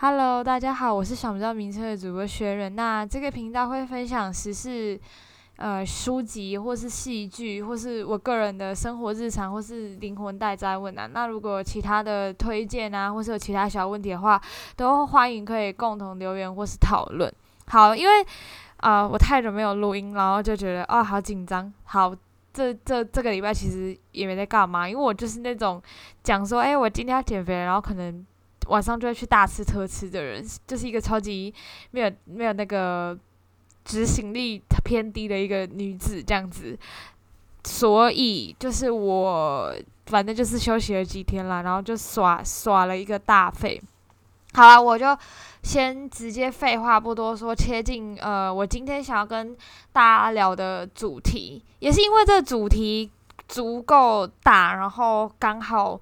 Hello，大家好，我是想不到名称的主播薛仁。那这个频道会分享时事、呃书籍或是戏剧，或是我个人的生活日常，或是灵魂待灾问啊。那如果其他的推荐啊，或是有其他小问题的话，都欢迎可以共同留言或是讨论。好，因为啊我太久没有录音，然后就觉得啊好紧张。好，这这这个礼拜其实也没在干嘛，因为我就是那种讲说，哎，我今天要减肥，然后可能。晚上就会去大吃特吃的人，就是一个超级没有没有那个执行力偏低的一个女子这样子，所以就是我反正就是休息了几天了，然后就耍耍了一个大废。好了，我就先直接废话不多说，切进呃，我今天想要跟大家聊的主题，也是因为这个主题足够大，然后刚好。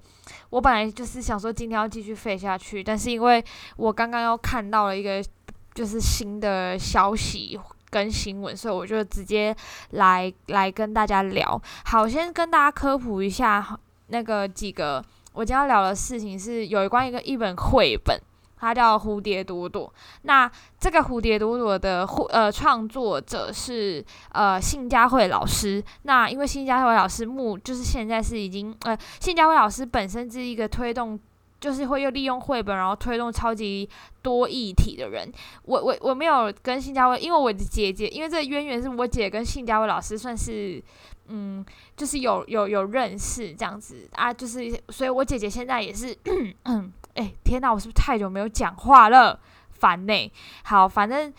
我本来就是想说今天要继续废下去，但是因为我刚刚又看到了一个就是新的消息跟新闻，所以我就直接来来跟大家聊。好，先跟大家科普一下那个几个我今天要聊的事情，是有关一个一本绘本。它叫蝴蝶朵朵。那这个蝴蝶朵朵的呃创作者是呃信佳慧老师。那因为信佳慧老师目就是现在是已经呃信佳慧老师本身是一个推动，就是会又利用绘本然后推动超级多议题的人。我我我没有跟信佳慧，因为我的姐姐，因为这渊源是我姐跟信佳慧老师算是嗯就是有有有认识这样子啊，就是所以我姐姐现在也是。哎，天哪！我是不是太久没有讲话了？烦呢。好，反正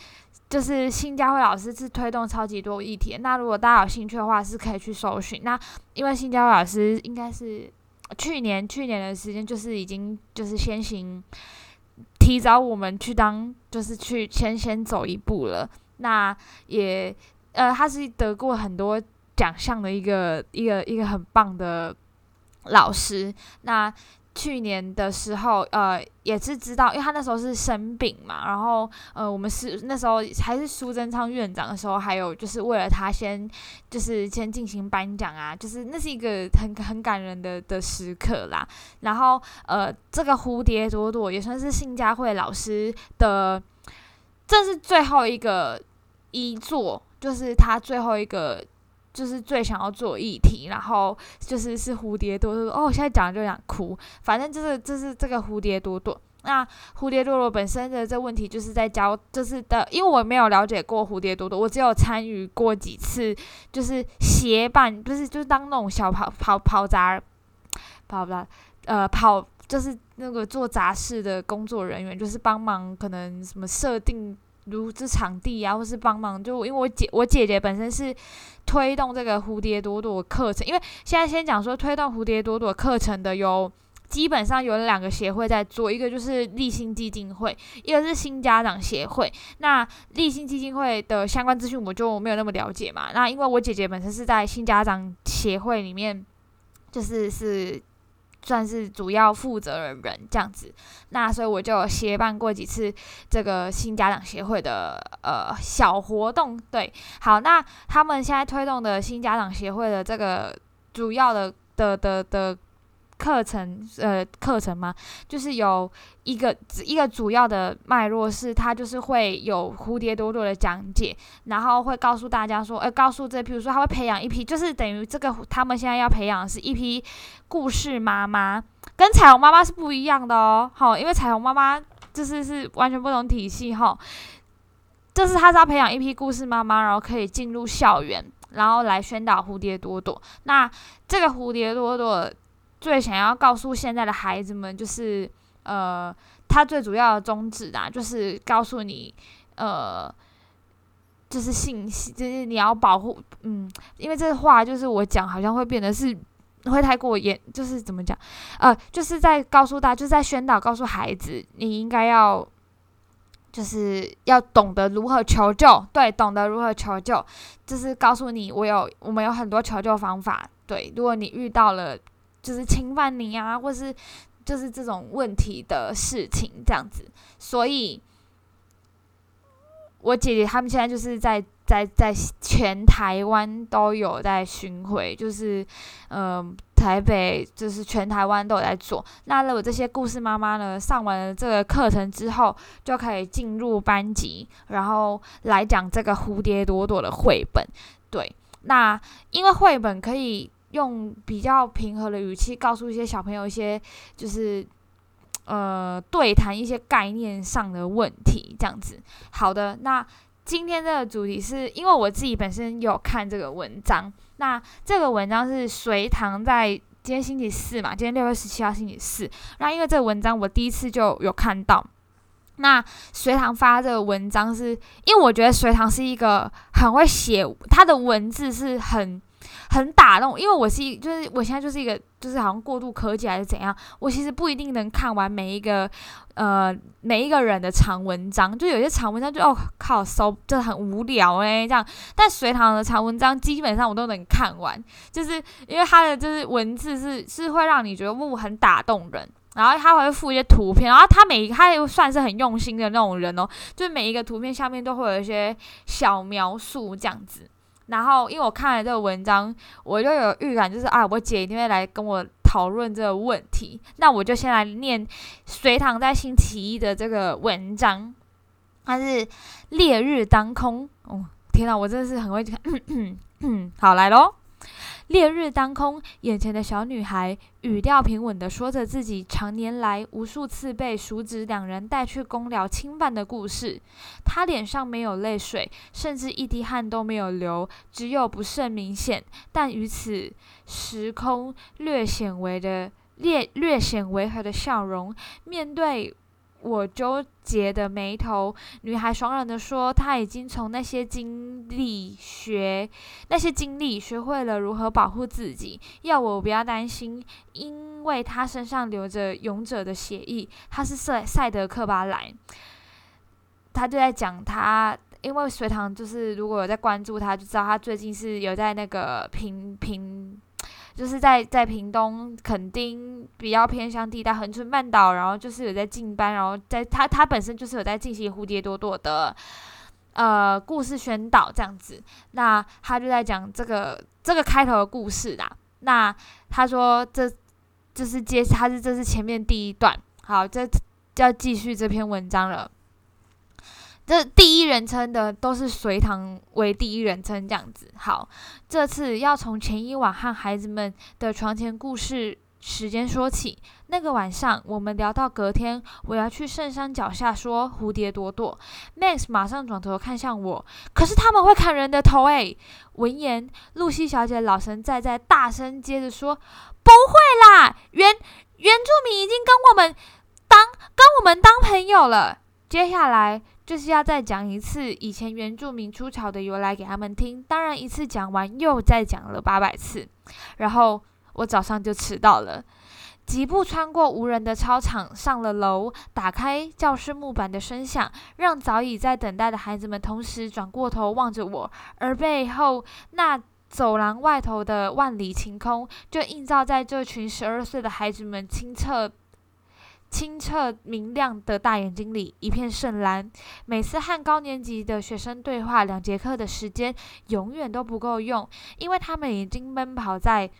就是新佳慧老师是推动超级多议题。那如果大家有兴趣的话，是可以去搜寻。那因为新佳慧老师应该是去年去年的时间，就是已经就是先行提早我们去当，就是去先先走一步了。那也呃，他是得过很多奖项的一个一个一个很棒的老师。那去年的时候，呃，也是知道，因为他那时候是生病嘛，然后，呃，我们是那时候还是苏贞昌院长的时候，还有就是为了他先，就是先进行颁奖啊，就是那是一个很很感人的的时刻啦。然后，呃，这个蝴蝶朵朵也算是信佳慧老师的，这是最后一个一作，就是他最后一个。就是最想要做议题，然后就是是蝴蝶朵朵哦，我现在讲就想哭。反正就是就是这个蝴蝶朵朵。那蝴蝶朵朵本身的这问题，就是在教，就是的，因为我没有了解过蝴蝶朵朵，我只有参与过几次，就是协办，不是就是当那种小跑跑跑杂，跑不呃跑就是那个做杂事的工作人员，就是帮忙可能什么设定。如这场地啊，或是帮忙，就因为我姐我姐姐本身是推动这个蝴蝶朵朵课程，因为现在先讲说推动蝴蝶朵朵课程的有基本上有两个协会在做，一个就是立新基金会，一个是新家长协会。那立新基金会的相关资讯我就没有那么了解嘛。那因为我姐姐本身是在新家长协会里面，就是是。算是主要负责人这样子，那所以我就协办过几次这个新家长协会的呃小活动。对，好，那他们现在推动的新家长协会的这个主要的的的的。课程呃，课程嘛，就是有一个一个主要的脉络是，它就是会有蝴蝶朵朵的讲解，然后会告诉大家说，呃，告诉这，比如说他会培养一批，就是等于这个他们现在要培养是一批故事妈妈，跟彩虹妈妈是不一样的哦，好，因为彩虹妈妈就是是完全不同体系哈，就是他是要培养一批故事妈妈，然后可以进入校园，然后来宣导蝴蝶朵朵。那这个蝴蝶朵朵。最想要告诉现在的孩子们，就是，呃，他最主要的宗旨啊，就是告诉你，呃，就是信息，就是你要保护，嗯，因为这话就是我讲，好像会变得是会太过严，就是怎么讲，呃，就是在告诉大家，就是在宣导，告诉孩子，你应该要，就是要懂得如何求救，对，懂得如何求救，就是告诉你，我有，我们有很多求救方法，对，如果你遇到了。就是侵犯你啊，或是就是这种问题的事情这样子，所以我姐姐他们现在就是在在在全台湾都有在巡回，就是嗯，台北就是全台湾都有在做。那如果这些故事妈妈呢，上完了这个课程之后，就可以进入班级，然后来讲这个蝴蝶朵朵的绘本。对，那因为绘本可以用比较平和的语气告诉一些小朋友一些，就是呃对谈一些概念上的问题，这样子。好的，那今天这个主题是因为我自己本身有看这个文章。那这个文章是隋唐在今天星期四嘛？今天六月十七号星期四。那因为这个文章我第一次就有看到。那隋唐发这个文章是因为我觉得隋唐是一个很会写，他的文字是很。很打动，因为我是一，就是我现在就是一个，就是好像过度科技还是怎样，我其实不一定能看完每一个，呃，每一个人的长文章，就有些长文章就哦靠，搜就很无聊诶。这样，但隋唐的长文章基本上我都能看完，就是因为他的就是文字是是会让你觉得物很打动人，然后他会附一些图片，然后他每他又算是很用心的那种人哦，就每一个图片下面都会有一些小描述这样子。然后，因为我看了这个文章，我就有预感，就是啊，我姐一定会来跟我讨论这个问题。那我就先来念隋唐在星期一的这个文章，它是烈日当空。哦，天呐，我真的是很会看。好，来喽。烈日当空，眼前的小女孩语调平稳地说着自己常年来无数次被叔侄两人带去公寮侵犯的故事。她脸上没有泪水，甚至一滴汗都没有流，只有不甚明显但与此时空略显微的略略显违和的笑容。面对。我纠结的眉头，女孩爽朗地说：“她已经从那些经历学，那些经历学会了如何保护自己。要我不要担心，因为她身上流着勇者的血液。她是赛赛德克巴莱。”他就在讲他，因为隋唐就是如果有在关注他，就知道他最近是有在那个评评。就是在在屏东垦丁比较偏乡地带恒春半岛，然后就是有在进班，然后在他他本身就是有在进行蝴蝶朵朵的呃故事宣导这样子，那他就在讲这个这个开头的故事啦。那他说这这是接他是这是前面第一段，好，这要继续这篇文章了。这第一人称的都是隋唐为第一人称这样子。好，这次要从前一晚和孩子们的床前故事时间说起。那个晚上，我们聊到隔天我要去圣山脚下说蝴蝶朵朵。Max 马上转头看向我，可是他们会砍人的头诶。闻言，露西小姐老神在在，大声接着说：“不会啦，原原住民已经跟我们当跟我们当朋友了。”接下来。就是要再讲一次以前原住民出草的由来给他们听，当然一次讲完又再讲了八百次，然后我早上就迟到了，疾步穿过无人的操场，上了楼，打开教室木板的声响，让早已在等待的孩子们同时转过头望着我，而背后那走廊外头的万里晴空，就映照在这群十二岁的孩子们清澈。清澈明亮的大眼睛里一片深蓝。每次和高年级的学生对话，两节课的时间永远都不够用，因为他们已经奔跑在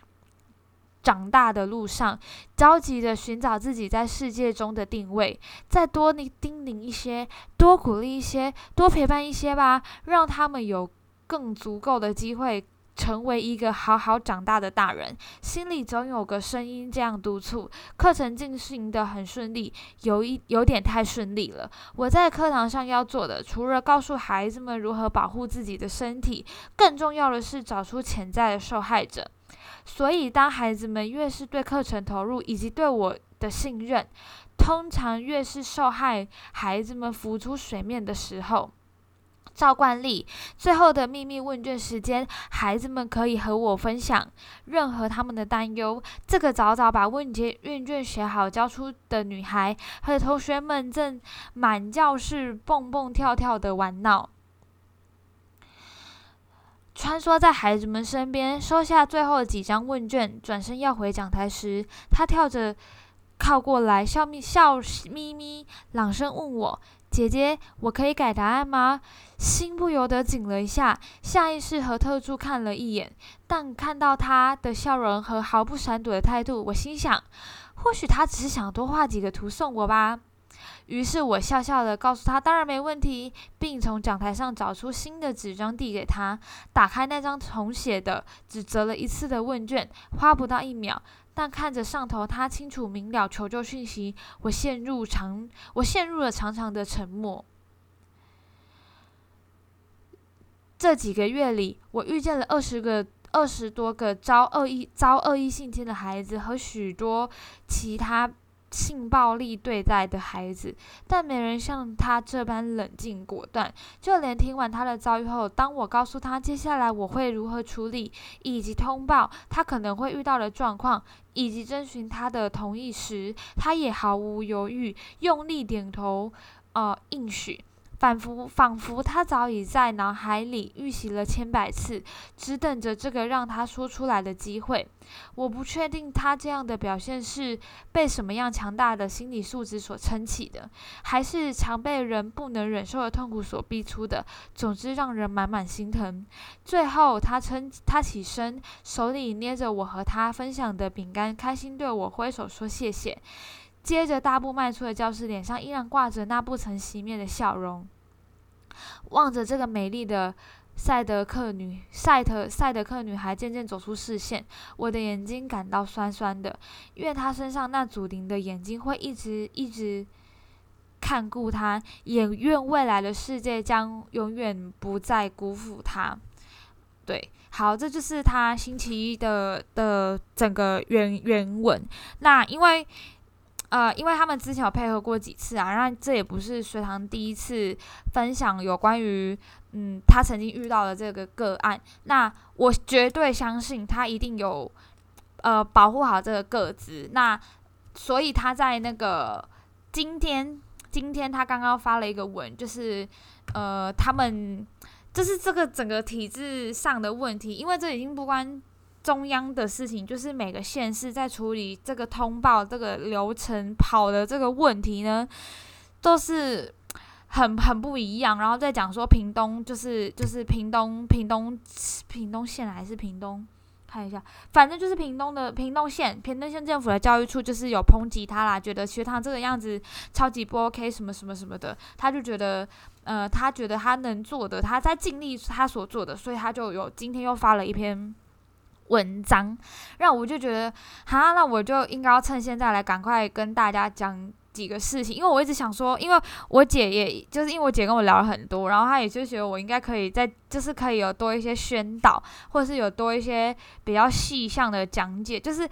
长大的路上，着急的寻找自己在世界中的定位。再多你叮咛一些，多鼓励一些，多陪伴一些吧，让他们有更足够的机会。成为一个好好长大的大人，心里总有个声音这样督促。课程进行的很顺利，有一有点太顺利了。我在课堂上要做的，除了告诉孩子们如何保护自己的身体，更重要的是找出潜在的受害者。所以，当孩子们越是对课程投入，以及对我的信任，通常越是受害孩子们浮出水面的时候。照惯例，最后的秘密问卷时间，孩子们可以和我分享任何他们的担忧。这个早早把问卷问卷写好交出的女孩和同学们正满教室蹦蹦跳跳的玩闹，穿梭在孩子们身边，收下最后几张问卷，转身要回讲台时，她跳着靠过来，笑眯笑眯眯，朗声问我。姐姐，我可以改答案吗？心不由得紧了一下，下意识和特助看了一眼，但看到他的笑容和毫不闪躲的态度，我心想，或许他只是想多画几个图送我吧。于是我笑笑的告诉他，当然没问题，并从讲台上找出新的纸张递给他，打开那张重写的、只折了一次的问卷，花不到一秒，但看着上头他清楚明了求救讯息，我陷入长，我陷入了长长的沉默。这几个月里，我遇见了二十个、二十多个遭恶意、遭恶意性侵的孩子和许多其他。性暴力对待的孩子，但没人像他这般冷静果断。就连听完他的遭遇后，当我告诉他接下来我会如何处理，以及通报他可能会遇到的状况，以及征询他的同意时，他也毫无犹豫，用力点头，呃，应许。仿佛仿佛他早已在脑海里预习了千百次，只等着这个让他说出来的机会。我不确定他这样的表现是被什么样强大的心理素质所撑起的，还是常被人不能忍受的痛苦所逼出的。总之，让人满满心疼。最后，他撑他起身，手里捏着我和他分享的饼干，开心对我挥手说谢谢。接着大步迈出了教室，脸上依然挂着那不曾熄灭的笑容。望着这个美丽的赛德克女赛特赛德克女孩渐渐走出视线，我的眼睛感到酸酸的，因为她身上那祖灵的眼睛会一直一直看顾她，也愿未来的世界将永远不再辜负她。对，好，这就是他星期一的的整个原原文。那因为。呃，因为他们之前有配合过几次啊，那这也不是隋唐第一次分享有关于嗯他曾经遇到的这个个案。那我绝对相信他一定有呃保护好这个个子。那所以他在那个今天今天他刚刚发了一个文，就是呃他们就是这个整个体制上的问题，因为这已经不关。中央的事情就是每个县市在处理这个通报这个流程跑的这个问题呢，都是很很不一样。然后再讲说屏东就是就是屏东屏东屏东县还是屏东，看一下，反正就是屏东的屏东县屏东县政府的教育处就是有抨击他啦，觉得学堂这个样子超级不 OK 什么什么什么的，他就觉得呃他觉得他能做的他在尽力他所做的，所以他就有今天又发了一篇。文章，让我就觉得，哈，那我就应该要趁现在来赶快跟大家讲几个事情，因为我一直想说，因为我姐也就是因为我姐跟我聊了很多，然后她也就觉得我应该可以在，就是可以有多一些宣导，或者是有多一些比较细项的讲解，就是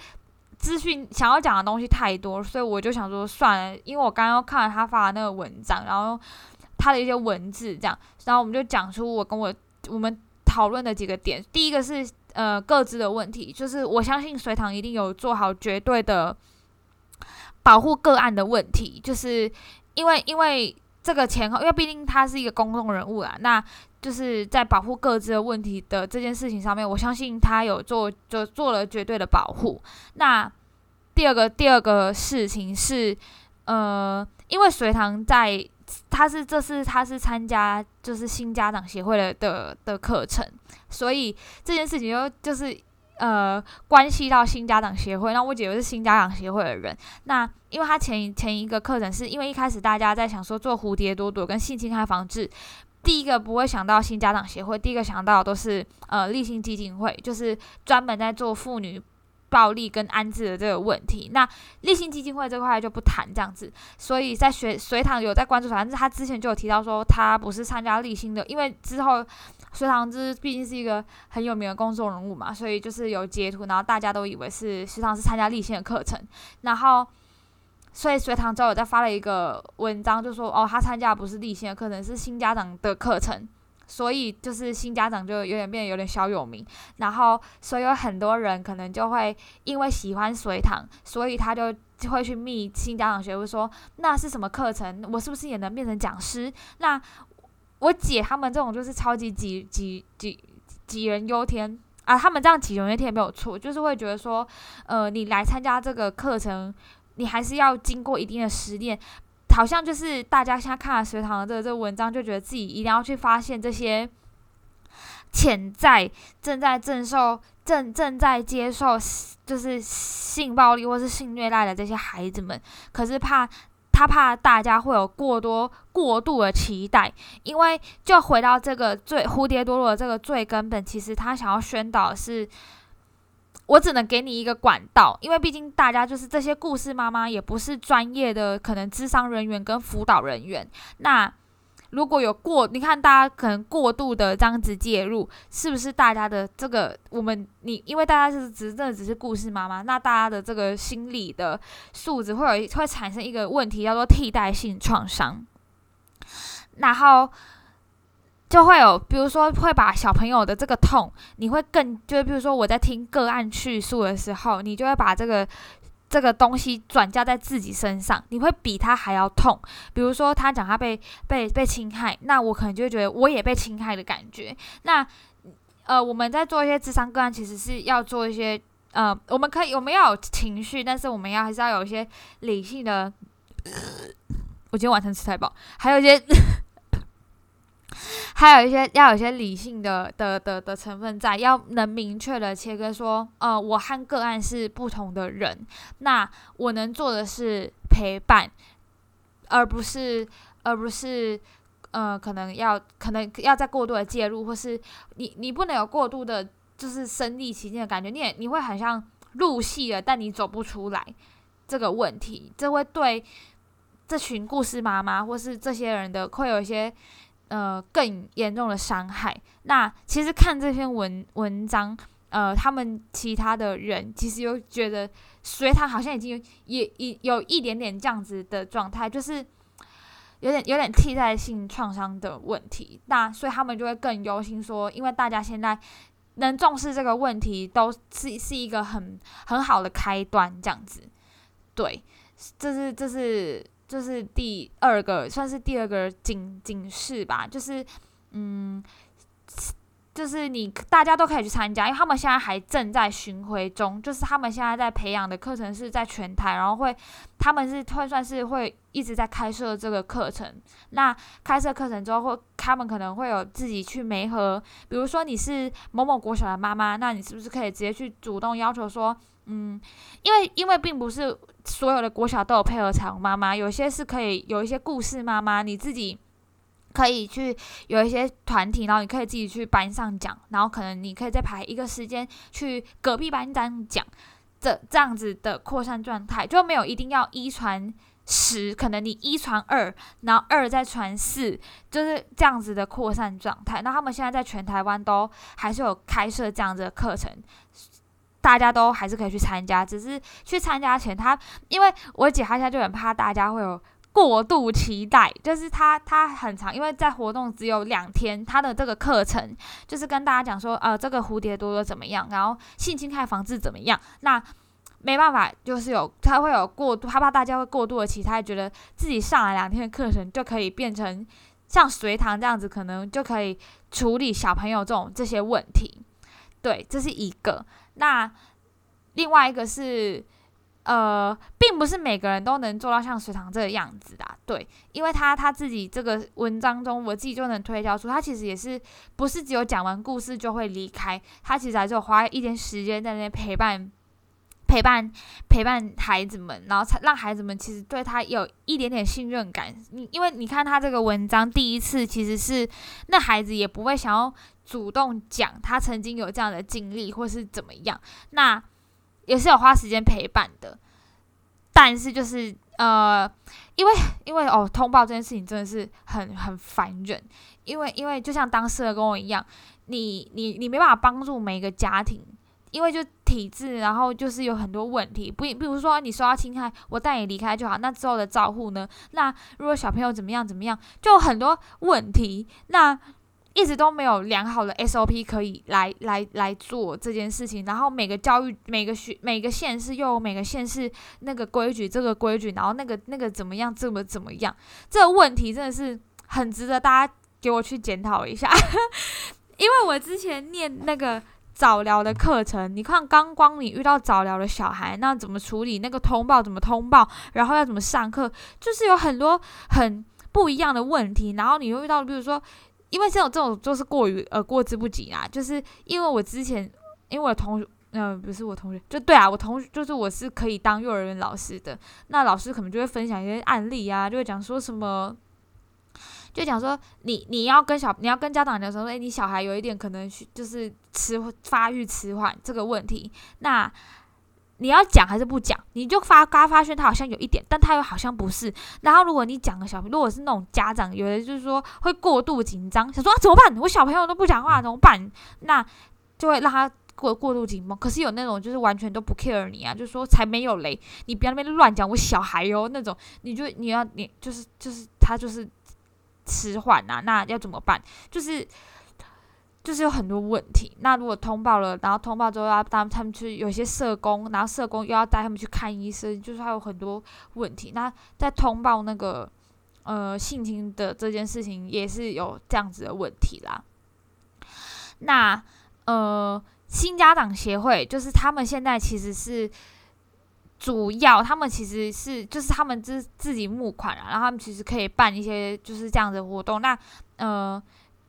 资讯想要讲的东西太多，所以我就想说算了，因为我刚刚看了她发的那个文章，然后她的一些文字这样，然后我们就讲出我跟我我们讨论的几个点，第一个是。呃，各自的问题，就是我相信隋唐一定有做好绝对的保护个案的问题，就是因为因为这个前后，因为毕竟他是一个公众人物啊，那就是在保护各自的问题的这件事情上面，我相信他有做就做了绝对的保护。那第二个第二个事情是，呃，因为隋唐在。他是这是他是参加就是新家长协会的的的课程，所以这件事情就就是呃关系到新家长协会。那我姐又是新家长协会的人，那因为他前前一个课程是因为一开始大家在想说做蝴蝶朵朵跟性侵害防治，第一个不会想到新家长协会，第一个想到都是呃立信基金会，就是专门在做妇女。暴力跟安置的这个问题，那立信基金会这块就不谈这样子。所以在学隋唐有在关注，反正他之前就有提到说他不是参加立信的，因为之后隋唐之毕竟是一个很有名的公众人物嘛，所以就是有截图，然后大家都以为是隋唐是参加立信的课程，然后所以隋唐之后有在发了一个文章，就说哦他参加不是立新的课程，是新家长的课程。所以就是新家长就有点变得有点小有名，然后所以有很多人可能就会因为喜欢隋唐，所以他就会去密新家长学会说那是什么课程，我是不是也能变成讲师？那我姐他们这种就是超级杞杞杞杞人忧天啊，他们这样杞人忧天也没有错，就是会觉得说，呃，你来参加这个课程，你还是要经过一定的实践。好像就是大家现在看了隋唐的这个这文章，就觉得自己一定要去发现这些潜在正在正受正正在接受就是性暴力或是性虐待的这些孩子们，可是怕他怕大家会有过多过度的期待，因为就回到这个最蝴蝶多罗的这个最根本，其实他想要宣导是。我只能给你一个管道，因为毕竟大家就是这些故事妈妈，也不是专业的可能智商人员跟辅导人员。那如果有过，你看大家可能过度的这样子介入，是不是大家的这个我们你，因为大家是只真的只是故事妈妈，那大家的这个心理的素质会有会产生一个问题，叫做替代性创伤，然后。就会有，比如说会把小朋友的这个痛，你会更，就是比如说我在听个案叙述的时候，你就会把这个这个东西转嫁在自己身上，你会比他还要痛。比如说他讲他被被被侵害，那我可能就会觉得我也被侵害的感觉。那呃，我们在做一些智商个案，其实是要做一些呃，我们可以我们要有情绪，但是我们要还是要有一些理性的。我今天晚上吃太饱，还有一些。还有一些要有一些理性的的的的成分在，要能明确的切割说，呃，我和个案是不同的人，那我能做的是陪伴，而不是而不是呃，可能要可能要在过度的介入，或是你你不能有过度的，就是身历其境的感觉，你也你会很像入戏了，但你走不出来这个问题，这会对这群故事妈妈或是这些人的会有一些。呃，更严重的伤害。那其实看这篇文文章，呃，他们其他的人其实又觉得隋唐好像已经也也有一点点这样子的状态，就是有点有点替代性创伤的问题。那所以他们就会更忧心说，因为大家现在能重视这个问题，都是是一个很很好的开端，这样子。对，这是这是。就是第二个，算是第二个警警示吧。就是，嗯，就是你大家都可以去参加，因为他们现在还正在巡回中。就是他们现在在培养的课程是在全台，然后会，他们是会算是会一直在开设这个课程。那开设课程之后，会他们可能会有自己去媒合，比如说你是某某国小的妈妈，那你是不是可以直接去主动要求说？嗯，因为因为并不是所有的国小都有配合彩虹妈妈，有些是可以有一些故事妈妈，你自己可以去有一些团体，然后你可以自己去班上讲，然后可能你可以再排一个时间去隔壁班长讲，这这样子的扩散状态就没有一定要一传十，可能你一传二，然后二再传四，就是这样子的扩散状态。那他们现在在全台湾都还是有开设这样子的课程。大家都还是可以去参加，只是去参加前，他因为我姐她现在就很怕大家会有过度期待，就是他他很长，因为在活动只有两天，他的这个课程就是跟大家讲说，呃，这个蝴蝶多多怎么样，然后性侵害防治怎么样，那没办法，就是有他会有过度，他怕大家会过度的期待，觉得自己上了两天的课程就可以变成像隋唐这样子，可能就可以处理小朋友这种这些问题，对，这是一个。那另外一个是，呃，并不是每个人都能做到像隋唐这个样子的，对，因为他他自己这个文章中，我自己就能推敲出，他其实也是不是只有讲完故事就会离开，他其实还是有花一点时间在那边陪伴。陪伴陪伴孩子们，然后才让孩子们其实对他有一点点信任感。你因为你看他这个文章，第一次其实是那孩子也不会想要主动讲他曾经有这样的经历或是怎么样，那也是有花时间陪伴的。但是就是呃，因为因为哦，通报这件事情真的是很很烦人，因为因为就像当事人跟我一样，你你你没办法帮助每一个家庭。因为就体制，然后就是有很多问题，不，比如说你受到侵害，我带你离开就好。那之后的照护呢？那如果小朋友怎么样怎么样，就很多问题。那一直都没有良好的 SOP 可以来来来做这件事情。然后每个教育每个学每个县市又有每个县市那个规矩，这个规矩，然后那个那个怎么样，这么怎么样？这个问题真的是很值得大家给我去检讨一下。因为我之前念那个。早疗的课程，你看刚光你遇到早疗的小孩，那怎么处理？那个通报怎么通报？然后要怎么上课？就是有很多很不一样的问题。然后你又遇到，比如说，因为这种这种就是过于呃过之不及啦。就是因为我之前，因为我同学，嗯，不是我同学，就对啊，我同学就是我是可以当幼儿园老师的。那老师可能就会分享一些案例啊，就会讲说什么。就讲说，你你要跟小你要跟家长讲说，哎，你小孩有一点可能就是迟发育迟缓这个问题，那你要讲还是不讲？你就发刚发现他好像有一点，但他又好像不是。然后如果你讲个小，如果是那种家长，有的就是说会过度紧张，想说啊怎么办？我小朋友都不讲话怎么办？那就会让他过过度紧绷。可是有那种就是完全都不 care 你啊，就说才没有雷，你不要那边乱讲我小孩哟那种，你就你要你就是就是他就是。迟缓啊，那要怎么办？就是就是有很多问题。那如果通报了，然后通报之后要带他们去有些社工，然后社工又要带他们去看医生，就是还有很多问题。那在通报那个呃性侵的这件事情，也是有这样子的问题啦。那呃新家长协会，就是他们现在其实是。主要他们其实是就是他们自自己募款啊，然后他们其实可以办一些就是这样的活动。那呃，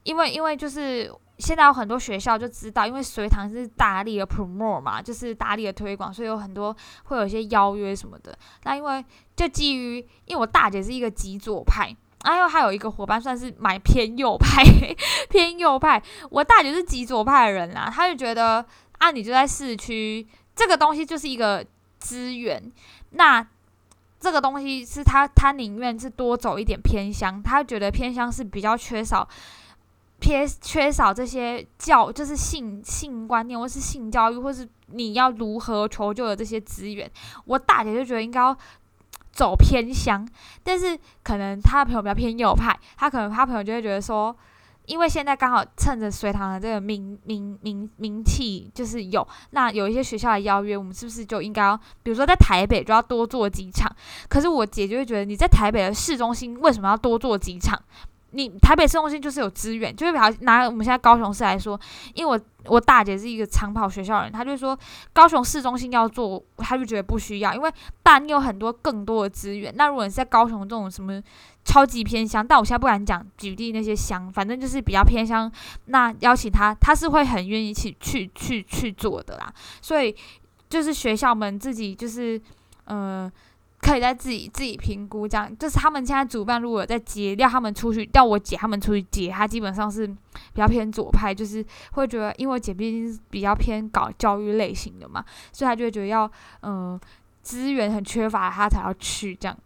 因为因为就是现在有很多学校就知道，因为隋唐是大力的 promote 嘛，就是大力的推广，所以有很多会有一些邀约什么的。那因为就基于因为我大姐是一个极左派，然后还有一个伙伴算是蛮偏右派，偏右派。我大姐是极左派的人啦，他就觉得啊，你就在市区，这个东西就是一个。资源，那这个东西是他，他宁愿是多走一点偏乡，他觉得偏乡是比较缺少偏缺少这些教，就是性性观念，或是性教育，或是你要如何求救的这些资源。我大姐就觉得应该要走偏乡，但是可能她的朋友比较偏右派，她可能她朋友就会觉得说。因为现在刚好趁着隋唐的这个名名名名气就是有，那有一些学校的邀约，我们是不是就应该要，比如说在台北就要多做几场？可是我姐就会觉得你在台北的市中心为什么要多做几场？你台北市中心就是有资源，就是比较拿我们现在高雄市来说，因为我我大姐是一个长跑学校人，她就说高雄市中心要做，她就觉得不需要，因为但你有很多更多的资源。那如果你在高雄这种什么？超级偏乡，但我现在不敢讲举例那些乡，反正就是比较偏乡。那邀请他，他是会很愿意去去去去做的啦。所以就是学校们自己就是，呃，可以在自己自己评估这样。就是他们现在主办如果在接，要他们出去，要我姐他们出去接，他基本上是比较偏左派，就是会觉得，因为我姐毕竟是比较偏搞教育类型的嘛，所以他就会觉得要，嗯，资源很缺乏，他才要去这样。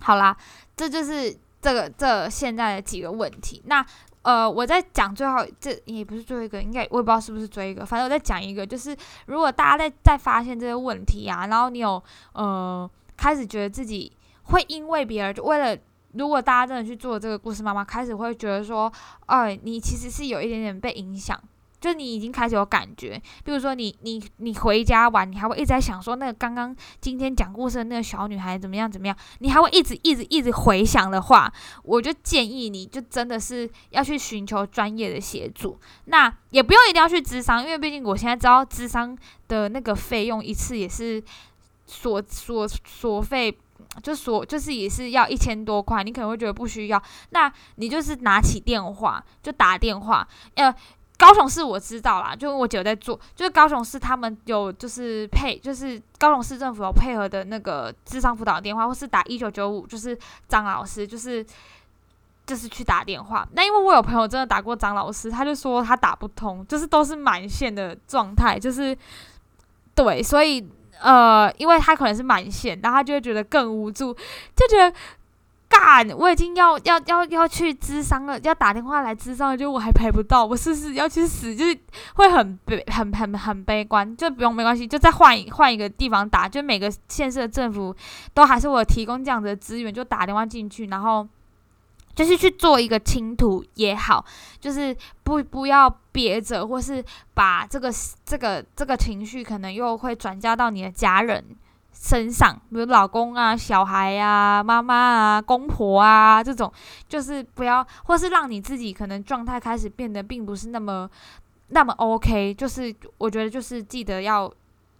好啦，这就是这个这现在的几个问题。那呃，我在讲最后，这也不是最后一个，应该我也不知道是不是最后一个。反正我在讲一个，就是如果大家在在发现这些问题啊，然后你有呃开始觉得自己会因为别人就为了，如果大家真的去做这个故事妈妈，开始会觉得说，哎，你其实是有一点点被影响。就你已经开始有感觉，比如说你你你回家玩，你还会一直在想说那个刚刚今天讲故事的那个小女孩怎么样怎么样，你还会一直一直一直回想的话，我就建议你就真的是要去寻求专业的协助。那也不用一定要去智商，因为毕竟我现在知道智商的那个费用一次也是所所所费，就所就是也是要一千多块，你可能会觉得不需要，那你就是拿起电话就打电话，呃。高雄市我知道啦，就我姐有在做，就是高雄市他们有就是配，就是高雄市政府有配合的那个智商辅导电话，或是打一九九五，就是张老师，就是就是去打电话。那因为我有朋友真的打过张老师，他就说他打不通，就是都是满线的状态，就是对，所以呃，因为他可能是满线，然后他就会觉得更无助，就觉得。干！我已经要要要要去咨商了，要打电话来咨商了，就我还排不到，我试试要去死，就是会很悲，很很很悲观，就不用没关系，就再换一换一个地方打，就每个县市的政府都还是我提供这样的资源，就打电话进去，然后就是去做一个倾吐也好，就是不不要憋着，或是把这个这个这个情绪可能又会转嫁到你的家人。身上，比如老公啊、小孩啊、妈妈啊、公婆啊这种，就是不要，或是让你自己可能状态开始变得并不是那么那么 OK，就是我觉得就是记得要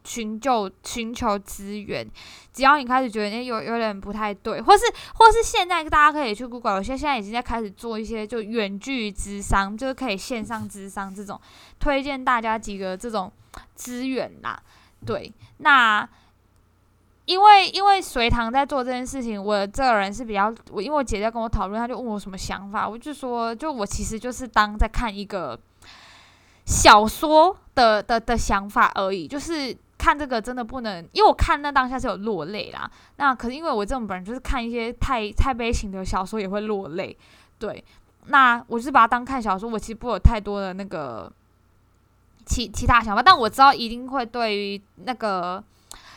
寻求寻求资源，只要你开始觉得诶有有点不太对，或是或是现在大家可以去 Google，有些现在已经在开始做一些就远距智商，就是可以线上智商这种，推荐大家几个这种资源啦。对，那。因为因为隋唐在做这件事情，我这个人是比较我，因为我姐在跟我讨论，她就问我什么想法，我就说，就我其实就是当在看一个小说的的的想法而已，就是看这个真的不能，因为我看那当下是有落泪啦。那可是因为我这种本人就是看一些太太悲情的小说也会落泪，对。那我就是把它当看小说，我其实不有太多的那个其其他想法，但我知道一定会对于那个。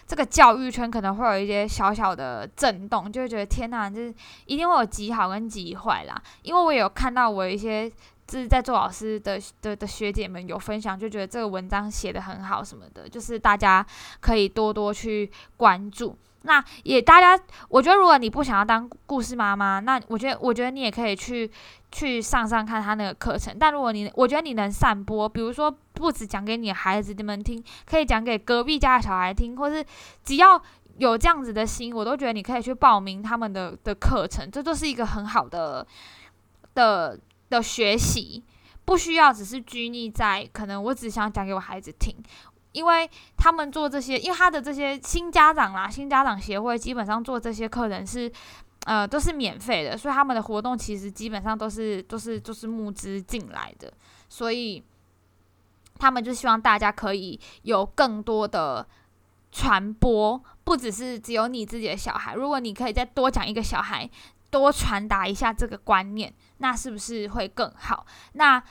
这个教育圈可能会有一些小小的震动，就会觉得天呐，就是一定会有极好跟极坏啦。因为我有看到我一些就是在做老师的的的学姐们有分享，就觉得这个文章写的很好什么的，就是大家可以多多去关注。那也大家，我觉得如果你不想要当故事妈妈，那我觉得我觉得你也可以去去上上看他那个课程。但如果你我觉得你能散播，比如说不止讲给你孩子们听，可以讲给隔壁家的小孩听，或是只要有这样子的心，我都觉得你可以去报名他们的的课程。这都是一个很好的的的学习，不需要只是拘泥在可能我只想讲给我孩子听。因为他们做这些，因为他的这些新家长啦，新家长协会基本上做这些课程是，呃，都是免费的，所以他们的活动其实基本上都是都是都是募资进来的，所以他们就希望大家可以有更多的传播，不只是只有你自己的小孩，如果你可以再多讲一个小孩，多传达一下这个观念，那是不是会更好？那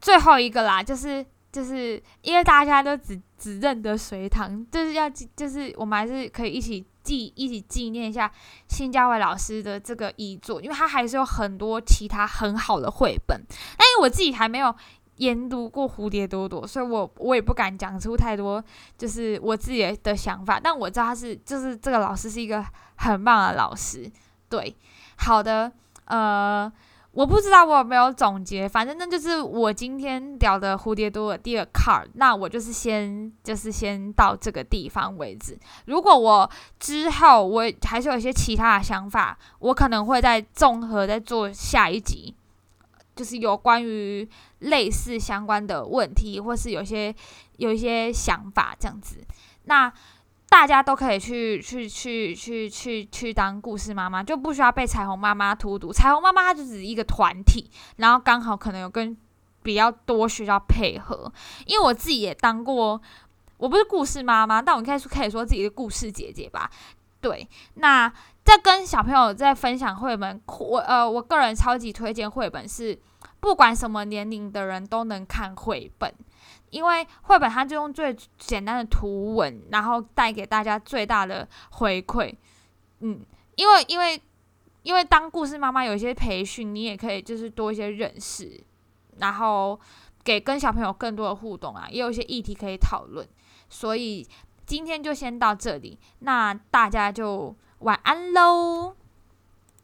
最后一个啦，就是。就是因为大家都只只认得隋唐，就是要就是我们还是可以一起记一起纪念一下辛家伟老师的这个遗作，因为他还是有很多其他很好的绘本。但因为我自己还没有研读过蝴蝶朵朵，所以我我也不敢讲出太多就是我自己的想法。但我知道他是就是这个老师是一个很棒的老师。对，好的，呃。我不知道我有没有总结，反正那就是我今天聊的蝴蝶多的第二卡。那我就是先就是先到这个地方为止。如果我之后我还是有一些其他的想法，我可能会再综合再做下一集，就是有关于类似相关的问题，或是有些有一些想法这样子。那。大家都可以去去去去去去当故事妈妈，就不需要被彩虹妈妈荼毒。彩虹妈妈她就只是一个团体，然后刚好可能有跟比较多需要配合。因为我自己也当过，我不是故事妈妈，但我应该说可以说自己的故事姐姐吧。对，那在跟小朋友在分享绘本，我呃，我个人超级推荐绘本，是不管什么年龄的人都能看绘本。因为绘本它就用最简单的图文，然后带给大家最大的回馈。嗯，因为因为因为当故事妈妈有一些培训，你也可以就是多一些认识，然后给跟小朋友更多的互动啊，也有一些议题可以讨论。所以今天就先到这里，那大家就晚安喽。